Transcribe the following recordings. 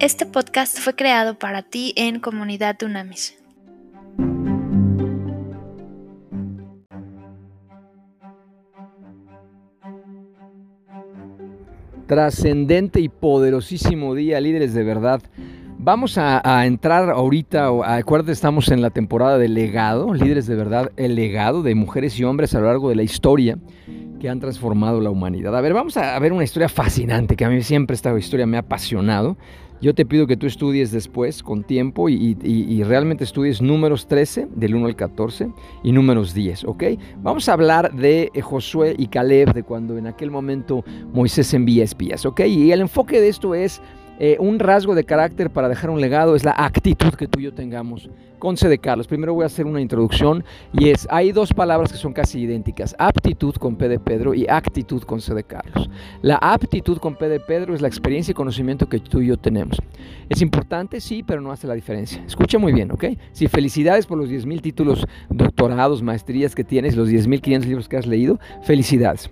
Este podcast fue creado para ti en Comunidad Tunamis. Trascendente y poderosísimo día, líderes de verdad. Vamos a, entrar ahorita, acuérdate, estamos en la temporada del legado, líderes de verdad, el legado de mujeres y hombres a lo largo de la historia que han transformado la humanidad. A ver, vamos a ver una historia fascinante, que a mí siempre esta historia me ha apasionado. Yo te pido que tú estudies después, con tiempo, y, realmente estudies números 13, del 1 al 14, y números 10, ¿ok? Vamos a hablar de eh, Josué y Caleb, de cuando en aquel momento Moisés envía espías, ¿ok? Y el enfoque de esto es eh, un rasgo de carácter para dejar un legado es la actitud que tú y yo tengamos con C de Carlos. Primero voy a hacer una introducción y es, hay dos palabras que son casi idénticas, aptitud con P de Pedro y actitud con C de Carlos. La aptitud con P de Pedro es la experiencia y conocimiento que tú y yo tenemos. Es importante, sí, pero no hace la diferencia. Escucha muy bien, ¿ok? Sí, felicidades por los 10.000 títulos, doctorados, maestrías que tienes, los 10.500 libros que has leído, felicidades.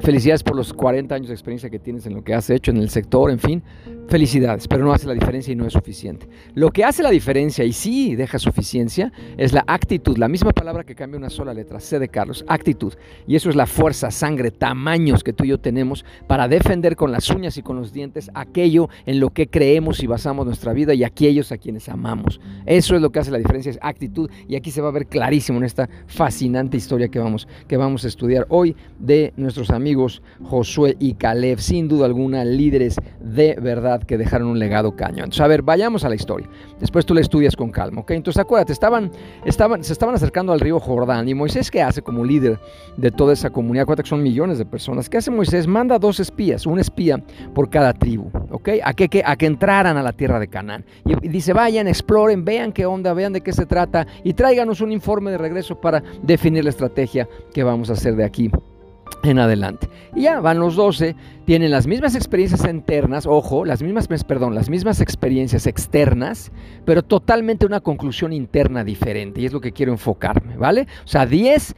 Felicidades por los 40 años de experiencia que tienes en lo que has hecho en el sector, en fin. Felicidades, pero no hace la diferencia y no es suficiente. Lo que hace la diferencia y sí deja suficiencia es la actitud, la misma palabra que cambia una sola letra, C de Carlos, actitud. Y eso es la fuerza, sangre, tamaños que tú y yo tenemos para defender con las uñas y con los dientes aquello en lo que creemos y basamos nuestra vida y aquellos a quienes amamos. Eso es lo que hace la diferencia, es actitud. Y aquí se va a ver clarísimo en esta fascinante historia que vamos, que vamos a estudiar hoy de nuestros amigos Josué y Caleb, sin duda alguna líderes de verdad que dejaron un legado cañón. Entonces, a ver, vayamos a la historia. Después tú la estudias con calma, ¿ok? Entonces, acuérdate, estaban, estaban, se estaban acercando al río Jordán y Moisés, ¿qué hace como líder de toda esa comunidad? Acuérdate que son millones de personas. ¿Qué hace Moisés? Manda dos espías, un espía por cada tribu, ¿ok? A que, a que entraran a la tierra de Canaán. Y, dice, vayan, exploren, vean qué onda, vean de qué se trata y tráiganos un informe de regreso para definir la estrategia que vamos a hacer de aquí en adelante. Y ya van los 12, tienen las mismas experiencias internas, ojo, las mismas, perdón, las mismas experiencias externas, pero totalmente una conclusión interna diferente. Y es lo que quiero enfocarme, ¿vale? O sea, 10,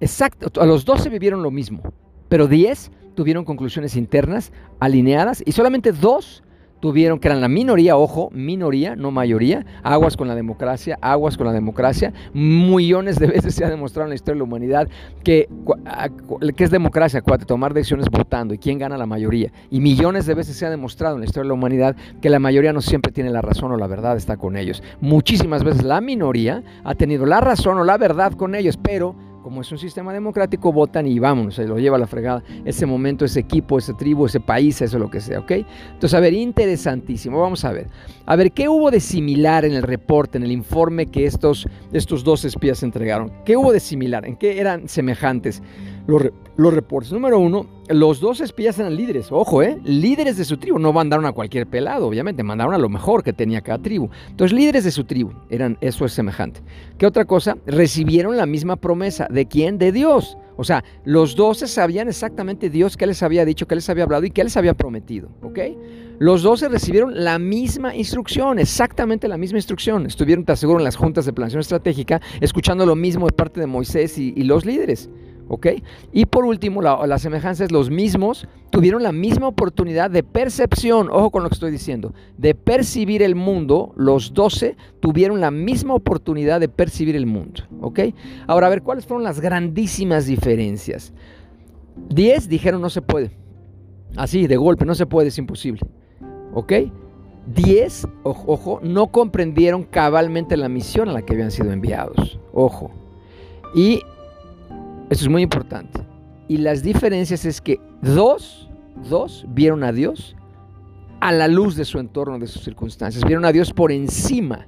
exacto, a los 12 vivieron lo mismo, pero 10 tuvieron conclusiones internas alineadas y solamente dos tuvieron, que eran la minoría, ojo, minoría, no mayoría, aguas con la democracia, aguas con la democracia. Millones de veces se ha demostrado en la historia de la humanidad que, que es democracia, tomar decisiones votando y quién gana la mayoría. Y millones de veces se ha demostrado en la historia de la humanidad que la mayoría no siempre tiene la razón o la verdad está con ellos. Muchísimas veces la minoría ha tenido la razón o la verdad con ellos, pero como es un sistema democrático, votan y vámonos, se lo lleva a la fregada ese momento, ese equipo, ese tribu, ese país, eso lo que sea, ¿ok? Entonces, a ver, interesantísimo, vamos a ver. A ver, ¿qué hubo de similar en el reporte, en el informe que estos, estos dos espías entregaron? ¿Qué hubo de similar? ¿En qué eran semejantes? Los, reportes. Número uno, los dos espías eran líderes, ojo, ¿eh? líderes de su tribu. No mandaron a cualquier pelado, obviamente, mandaron a lo mejor que tenía cada tribu. Entonces, líderes de su tribu, eran, eso es semejante. ¿Qué otra cosa? Recibieron la misma promesa. ¿De quién? De Dios. O sea, los doce sabían exactamente Dios qué les había dicho, qué les había hablado y qué les había prometido, ¿ok? Los doce recibieron la misma instrucción, exactamente la misma instrucción. Estuvieron, te aseguro, en las juntas de planeación estratégica, escuchando lo mismo de parte de Moisés y los líderes. ¿Ok? Y por último, la, semejanza es los mismos tuvieron la misma oportunidad de percepción, ojo con lo que estoy diciendo, de percibir el mundo, los doce tuvieron la misma oportunidad de percibir el mundo, ¿ok? Ahora, a ver, ¿cuáles fueron las grandísimas diferencias? Diez dijeron no se puede, así, de golpe, no se puede, es imposible, ¿ok? Diez, ojo, no comprendieron cabalmente la misión a la que habían sido enviados, ojo. Y eso es muy importante. Y las diferencias es que dos, dos vieron a Dios a la luz de su entorno, de sus circunstancias. Vieron a Dios por encima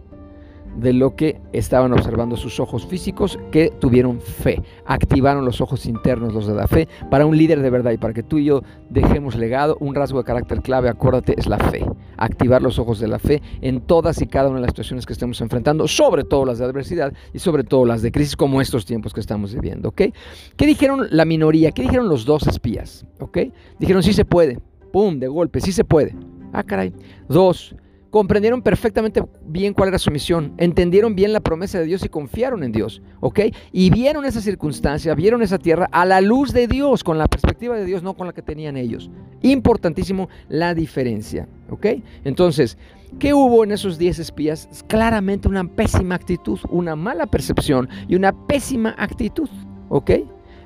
de lo que estaban observando sus ojos físicos que tuvieron fe. Activaron los ojos internos, los de la fe, para un líder de verdad y para que tú y yo dejemos legado, un rasgo de carácter clave, acuérdate, es la fe. Activar los ojos de la fe en todas y cada una de las situaciones que estemos enfrentando, sobre todo las de adversidad y sobre todo las de crisis como estos tiempos que estamos viviendo, ¿ok? ¿Qué dijeron la minoría? ¿Qué dijeron los dos espías? ¿Ok? Dijeron, sí se puede. ¡Pum! De golpe, sí se puede. Ah, caray. Dos, comprendieron perfectamente bien cuál era su misión, entendieron bien la promesa de Dios y confiaron en Dios, ¿ok? Y vieron esa circunstancia, vieron esa tierra a la luz de Dios, con la perspectiva de Dios, no con la que tenían ellos. Importantísimo la diferencia, ¿ok? Entonces, ¿qué hubo en esos 10 espías? Claramente una pésima actitud, una mala percepción y una pésima actitud, ¿ok?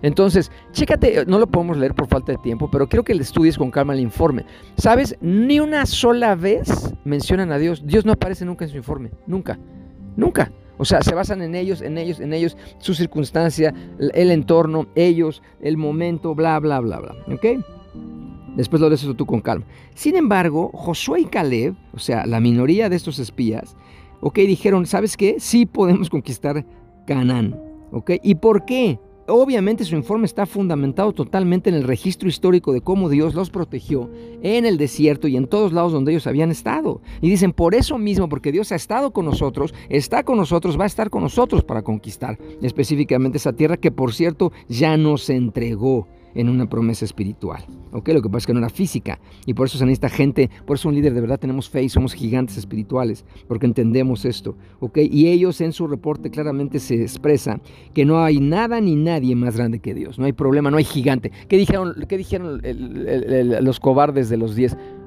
Entonces, chécate, no lo podemos leer por falta de tiempo, pero quiero que le estudies con calma el informe. ¿Sabes? Ni una sola vez mencionan a Dios. Dios no aparece nunca en su informe. Nunca. Nunca. O sea, se basan en ellos, en ellos, en ellos, su circunstancia, el entorno, ellos, el momento, bla, bla, bla, bla. ¿Ok? Después lo lees tú con calma. Sin embargo, Josué y Caleb, o sea, la minoría de estos espías, ok, dijeron, ¿sabes qué? Sí podemos conquistar Canaán. ¿Ok? ¿Y por qué? Obviamente su informe está fundamentado totalmente en el registro histórico de cómo Dios los protegió en el desierto y en todos lados donde ellos habían estado. Y dicen, por eso mismo, porque Dios ha estado con nosotros, está con nosotros, va a estar con nosotros para conquistar específicamente esa tierra que por cierto ya nos entregó en una promesa espiritual. ¿ok? Lo que pasa es que no era física y por eso se necesita gente, por eso un líder de verdad tenemos fe y somos gigantes espirituales, porque entendemos esto. ¿ok? Y ellos en su reporte claramente se expresa que no hay nada ni nadie más grande que Dios, no hay problema, no hay gigante. ¿Qué dijeron, qué dijeron los cobardes de los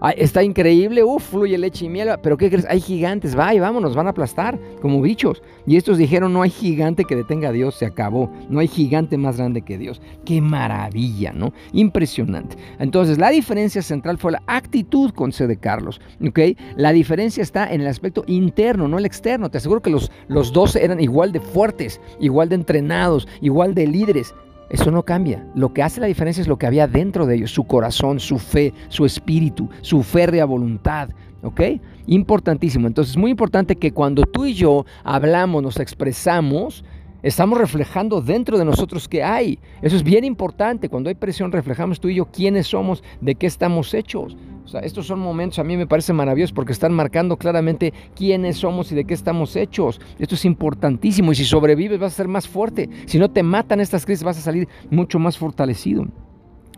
10? está increíble, uff, fluye leche y miel, pero ¿qué crees? Hay gigantes, vaya, vámonos, van a aplastar como bichos. Y estos dijeron, no hay gigante que detenga a Dios, se acabó, no hay gigante más grande que Dios. ¡Qué maravilla, ¿no? Impresionante. Entonces, la diferencia central fue la actitud con C de Carlos, ¿ok? La diferencia está en el aspecto interno, no el externo. Te aseguro que los, los dos eran igual de fuertes, igual de entrenados, igual de líderes. Eso no cambia. Lo que hace la diferencia es lo que había dentro de ellos, su corazón, su fe, su espíritu, su férrea voluntad. ¿Ok? Importantísimo. Entonces, es muy importante que cuando tú y yo hablamos, nos expresamos, estamos reflejando dentro de nosotros qué hay. Eso es bien importante. Cuando hay presión, reflejamos tú y yo quiénes somos, de qué estamos hechos. Estos son momentos a mí me parece maravillosos porque están marcando claramente quiénes somos y de qué estamos hechos. Esto es importantísimo y si sobrevives vas a ser más fuerte. Si no te matan estas crisis vas a salir mucho más fortalecido.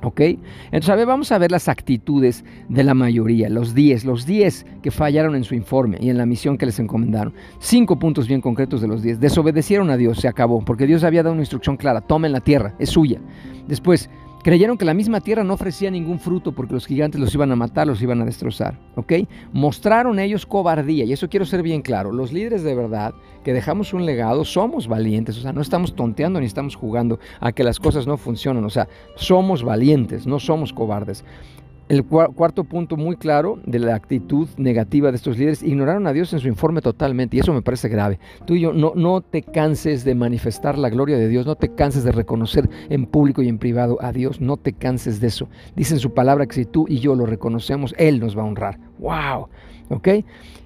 ¿Ok? Entonces, a ver, vamos a ver las actitudes de la mayoría, los 10, los 10 que fallaron en su informe y en la misión que les encomendaron. Cinco puntos bien concretos de los 10. Desobedecieron a Dios, se acabó, porque Dios había dado una instrucción clara, tomen la tierra, es suya. Después, Creyeron que la misma tierra no ofrecía ningún fruto porque los gigantes los iban a matar, los iban a destrozar. ¿Ok? Mostraron ellos cobardía, y eso quiero ser bien claro. Los líderes de verdad que dejamos un legado somos valientes, o sea, no estamos tonteando ni estamos jugando a que las cosas no funcionan, o sea, somos valientes, no somos cobardes. El cuarto punto muy claro de la actitud negativa de estos líderes, ignoraron a Dios en su informe totalmente y eso me parece grave. Tú y yo no, no te canses de manifestar la gloria de Dios, no te canses de reconocer en público y en privado a Dios, no te canses de eso. Dice en su palabra que si tú y yo lo reconocemos, Él nos va a honrar. ¡Wow! ¿Ok?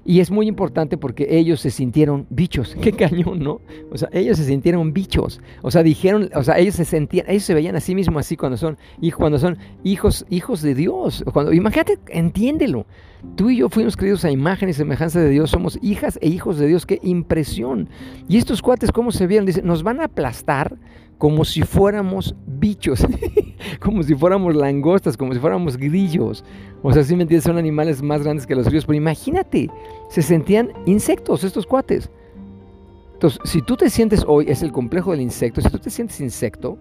Y es muy importante porque ellos se sintieron bichos. Qué cañón, ¿no? O sea, ellos se sintieron bichos. O sea, dijeron, o sea, ellos se sentían, ellos se veían a sí mismos así cuando son, cuando son hijos, hijos de Dios. Cuando, imagínate, entiéndelo. Tú y yo fuimos creados a imagen y semejanza de Dios, somos hijas e hijos de Dios, qué impresión. Y estos cuates, ¿cómo se vieron? Dicen, nos van a aplastar como si fuéramos bichos, como si fuéramos langostas, como si fuéramos grillos. O sea, si me entiendes, son animales más grandes que los grillos, pero imagínate, se sentían insectos estos cuates. Entonces, si tú te sientes hoy, es el complejo del insecto, si tú te sientes insecto,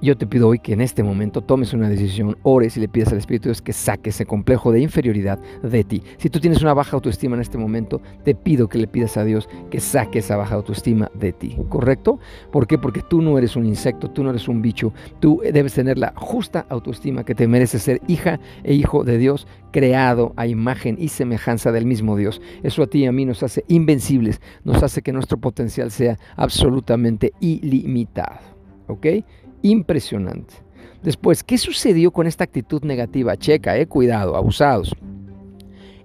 yo te pido hoy que en este momento tomes una decisión, ores y le pidas al Espíritu de Dios que saque ese complejo de inferioridad de ti. Si tú tienes una baja autoestima en este momento, te pido que le pidas a Dios que saque esa baja autoestima de ti. ¿Correcto? ¿Por qué? Porque tú no eres un insecto, tú no eres un bicho, tú debes tener la justa autoestima que te merece ser hija e hijo de Dios, creado a imagen y semejanza del mismo Dios. Eso a ti y a mí nos hace invencibles, nos hace que nuestro potencial sea absolutamente ilimitado. ¿Ok? Impresionante. Después, ¿qué sucedió con esta actitud negativa? Checa, eh, cuidado, abusados.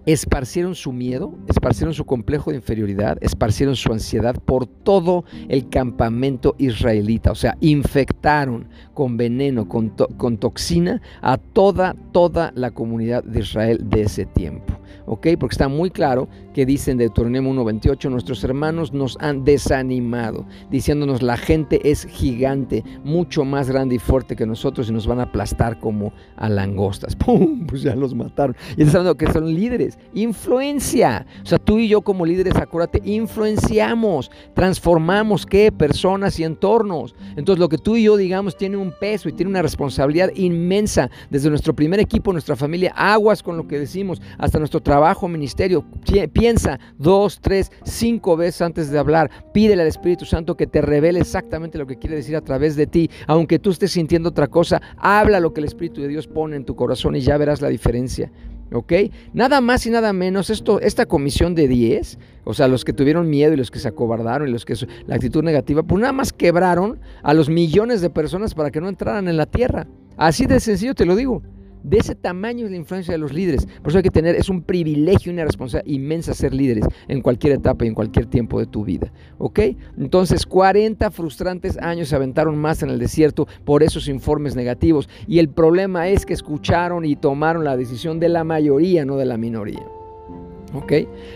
Esparcieron su miedo, esparcieron su complejo de inferioridad, esparcieron su ansiedad por todo el campamento israelita. O sea, infectaron con veneno, con, con toxina a toda, toda la comunidad de Israel de ese tiempo. ¿Ok? Porque está muy claro que dicen de Deuteronomio 1.28, nuestros hermanos nos han desanimado, diciéndonos la gente es gigante, mucho más grande y fuerte que nosotros y nos van a aplastar como a langostas. ¡Pum! Pues ya los mataron. Y están hablando que son líderes. Influencia. O sea, tú y yo como líderes, acuérdate, influenciamos, transformamos qué? Personas y entornos. Entonces lo que tú y yo digamos tiene un peso y tiene una responsabilidad inmensa desde nuestro primer equipo, nuestra familia, aguas con lo que decimos, hasta nuestro trabajo, ministerio. Piensa dos, tres, cinco veces antes de hablar. Pídele al Espíritu Santo que te revele exactamente lo que quiere decir a través de ti. Aunque tú estés sintiendo otra cosa, habla lo que el Espíritu de Dios pone en tu corazón y ya verás la diferencia. ¿Ok? Nada más y nada menos, esto, esta comisión de 10, o sea, los que tuvieron miedo y los que se acobardaron y los que la actitud negativa, pues nada más quebraron a los millones de personas para que no entraran en la tierra. Así de sencillo te lo digo. De ese tamaño es la influencia de los líderes. Por eso hay que tener, es un privilegio y una responsabilidad inmensa ser líderes en cualquier etapa y en cualquier tiempo de tu vida. ¿Ok? Entonces, 40 frustrantes años se aventaron más en el desierto por esos informes negativos. Y el problema es que escucharon y tomaron la decisión de la mayoría, no de la minoría. ¿Ok?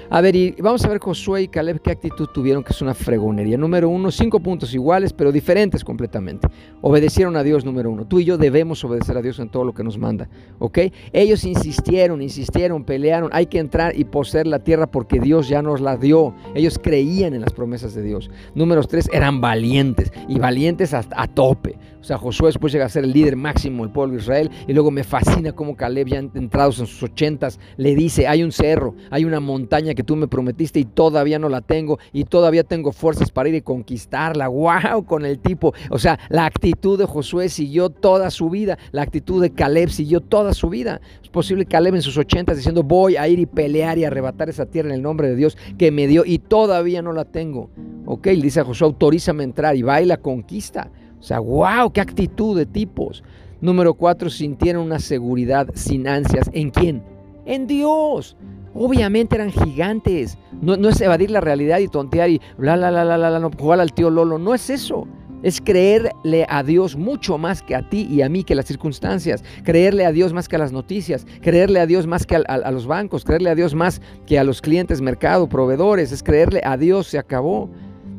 A ver, y vamos a ver Josué y Caleb qué actitud tuvieron, que es una fregonería. Número uno, cinco puntos iguales, pero diferentes completamente. Obedecieron a Dios, número uno. Tú y yo debemos obedecer a Dios en todo lo que nos manda. ¿Ok? Ellos insistieron, insistieron, pelearon. Hay que entrar y poseer la tierra porque Dios ya nos la dio. Ellos creían en las promesas de Dios. Número tres, eran valientes y valientes hasta a tope. O sea, Josué después llega a ser el líder máximo del pueblo de Israel. Y luego me fascina cómo Caleb, ya entrados en sus ochentas, le dice: hay un cerro, hay una montaña que tú me prometiste y todavía no la tengo y todavía tengo fuerzas para ir y conquistarla. ¡Wow! Con el tipo. O sea, la actitud de Josué siguió toda su vida. La actitud de Caleb siguió toda su vida. Es posible Caleb en sus ochentas diciendo voy a ir y pelear y arrebatar esa tierra en el nombre de Dios que me dio y todavía no la tengo. Ok, le dice a Josué, autorízame a entrar y va y la conquista. O sea, wow, qué actitud de tipos. Número cuatro, sintieron una seguridad sin ansias. ¿En quién? En Dios. Obviamente eran gigantes. No, es evadir la realidad y tontear y bla, bla, bla, bla, bla, no, jugar al tío Lolo. No es eso. Es creerle a Dios mucho más que a ti y a mí que las circunstancias. Creerle a Dios más que a las noticias. Creerle a Dios más que a, los bancos. Creerle a Dios más que a los clientes, mercado, proveedores. Es creerle a Dios. Se acabó.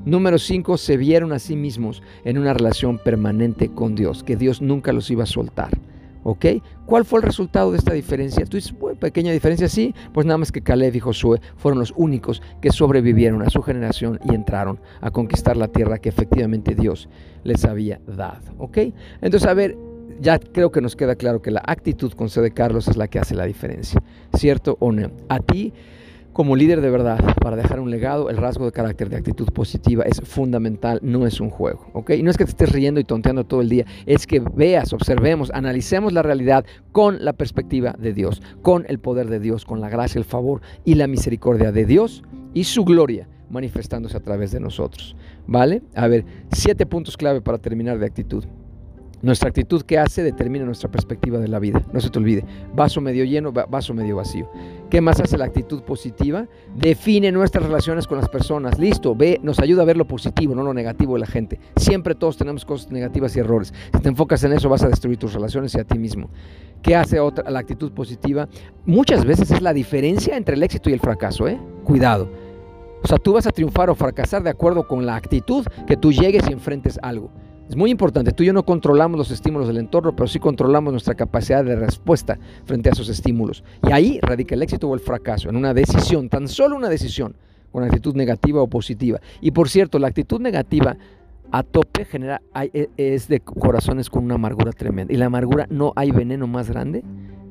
Número cinco, se vieron a sí mismos en una relación permanente con Dios, que Dios nunca los iba a soltar. ¿Ok? ¿Cuál fue el resultado de esta diferencia? Tú dices, pequeña diferencia, sí. Pues nada más que Caleb y Josué fueron los únicos que sobrevivieron a su generación y entraron a conquistar la tierra que efectivamente Dios les había dado. ¿Ok? Entonces, a ver, ya creo que nos queda claro que la actitud con C de Carlos es la que hace la diferencia. ¿Cierto o no? A ti como líder de verdad, para dejar un legado, el rasgo de carácter de actitud positiva es fundamental, no es un juego, ¿ok? Y no es que te estés riendo y tonteando todo el día, es que veas, observemos, analicemos la realidad con la perspectiva de Dios, con el poder de Dios, con la gracia, el favor y la misericordia de Dios y su gloria manifestándose a través de nosotros, ¿vale? A ver, siete puntos clave para terminar de actitud. Nuestra actitud que hace determina nuestra perspectiva de la vida. No se te olvide. Vaso medio lleno, vaso medio vacío. ¿Qué más hace la actitud positiva? Define nuestras relaciones con las personas. Listo, ve, nos ayuda a ver lo positivo, no lo negativo de la gente. Siempre todos tenemos cosas negativas y errores. Si te enfocas en eso, vas a destruir tus relaciones y a ti mismo. ¿Qué hace otra, la actitud positiva? Muchas veces es la diferencia entre el éxito y el fracaso, ¿eh? Cuidado. O sea, tú vas a triunfar o fracasar de acuerdo con la actitud que tú llegues y enfrentes algo. Es muy importante, tú y yo no controlamos los estímulos del entorno, pero sí controlamos nuestra capacidad de respuesta frente a esos estímulos. Y ahí radica el éxito o el fracaso, en una decisión, tan solo una decisión, con actitud negativa o positiva. Y por cierto, la actitud negativa a tope genera, e, es de corazones con una amargura tremenda. Y la amargura, no hay veneno más grande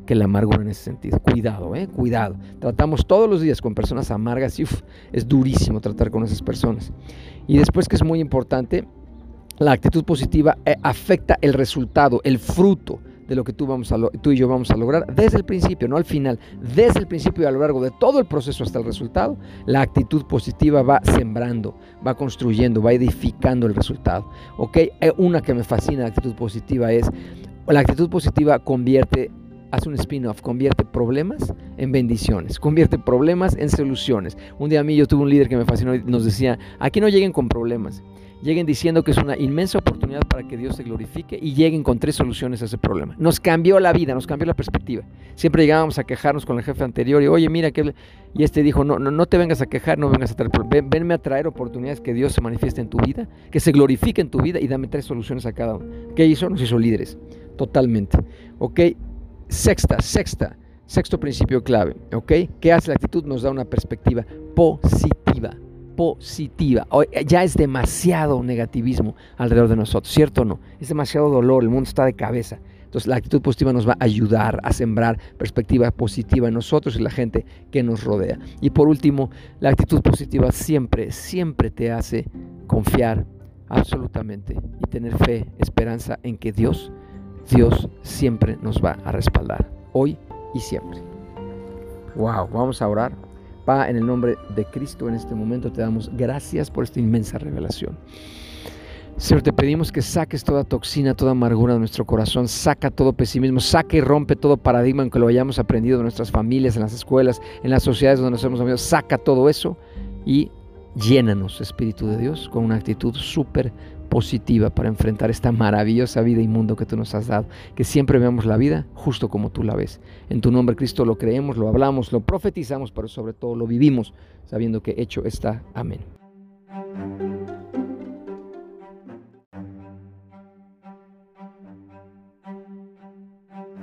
que la amargura en ese sentido. Cuidado, eh, cuidado. Tratamos todos los días con personas amargas y es durísimo tratar con esas personas. Y después que es muy importante, la actitud positiva eh, afecta el resultado, el fruto de lo que tú, vamos a tú y yo vamos a lograr desde el principio, no al final, desde el principio y a lo largo de todo el proceso hasta el resultado, la actitud positiva va sembrando, va construyendo, va edificando el resultado. ¿Ok? Eh, una que me fascina la actitud positiva es, la actitud positiva convierte hace un spin-off, convierte problemas en bendiciones, convierte problemas en soluciones. Un día a mí yo tuve un líder que me fascinó y nos decía, aquí no lleguen con problemas, lleguen diciendo que es una inmensa oportunidad para que Dios se glorifique y lleguen con tres soluciones a ese problema. Nos cambió la vida, nos cambió la perspectiva. Siempre llegábamos a quejarnos con el jefe anterior y, oye, mira que... Y este dijo, no, no, no te vengas a quejar, no vengas a traer... Ven, venme a traer oportunidades que Dios se manifieste en tu vida, que se glorifique en tu vida y dame tres soluciones a cada uno. ¿Qué hizo? Nos hizo líderes, totalmente. ¿Ok? Sexta, sexta, sexto principio clave. ¿Ok? ¿Qué hace la actitud? Nos da una perspectiva positiva positiva. Ya es demasiado negativismo alrededor de nosotros, ¿cierto o no? Es demasiado dolor, el mundo está de cabeza. Entonces la actitud positiva nos va a ayudar a sembrar perspectiva positiva en nosotros y la gente que nos rodea. Y por último, la actitud positiva siempre, siempre te hace confiar absolutamente y tener fe, esperanza en que Dios, Dios siempre nos va a respaldar, hoy y siempre. Wow, vamos a orar. Pa, en el nombre de Cristo en este momento te damos gracias por esta inmensa revelación. Señor, te pedimos que saques toda toxina, toda amargura de nuestro corazón, saca todo pesimismo, saca y rompe todo paradigma en que lo hayamos aprendido en nuestras familias, en las escuelas, en las sociedades donde nos hemos amigos, saca todo eso y llénanos, Espíritu de Dios, con una actitud súper positiva para enfrentar esta maravillosa vida y mundo que tú nos has dado. Que siempre veamos la vida justo como tú la ves. En tu nombre, Cristo, lo creemos, lo hablamos, lo profetizamos, pero sobre todo lo vivimos, sabiendo que hecho está. Amén.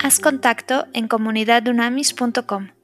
Haz contacto en comunidadunamis.com.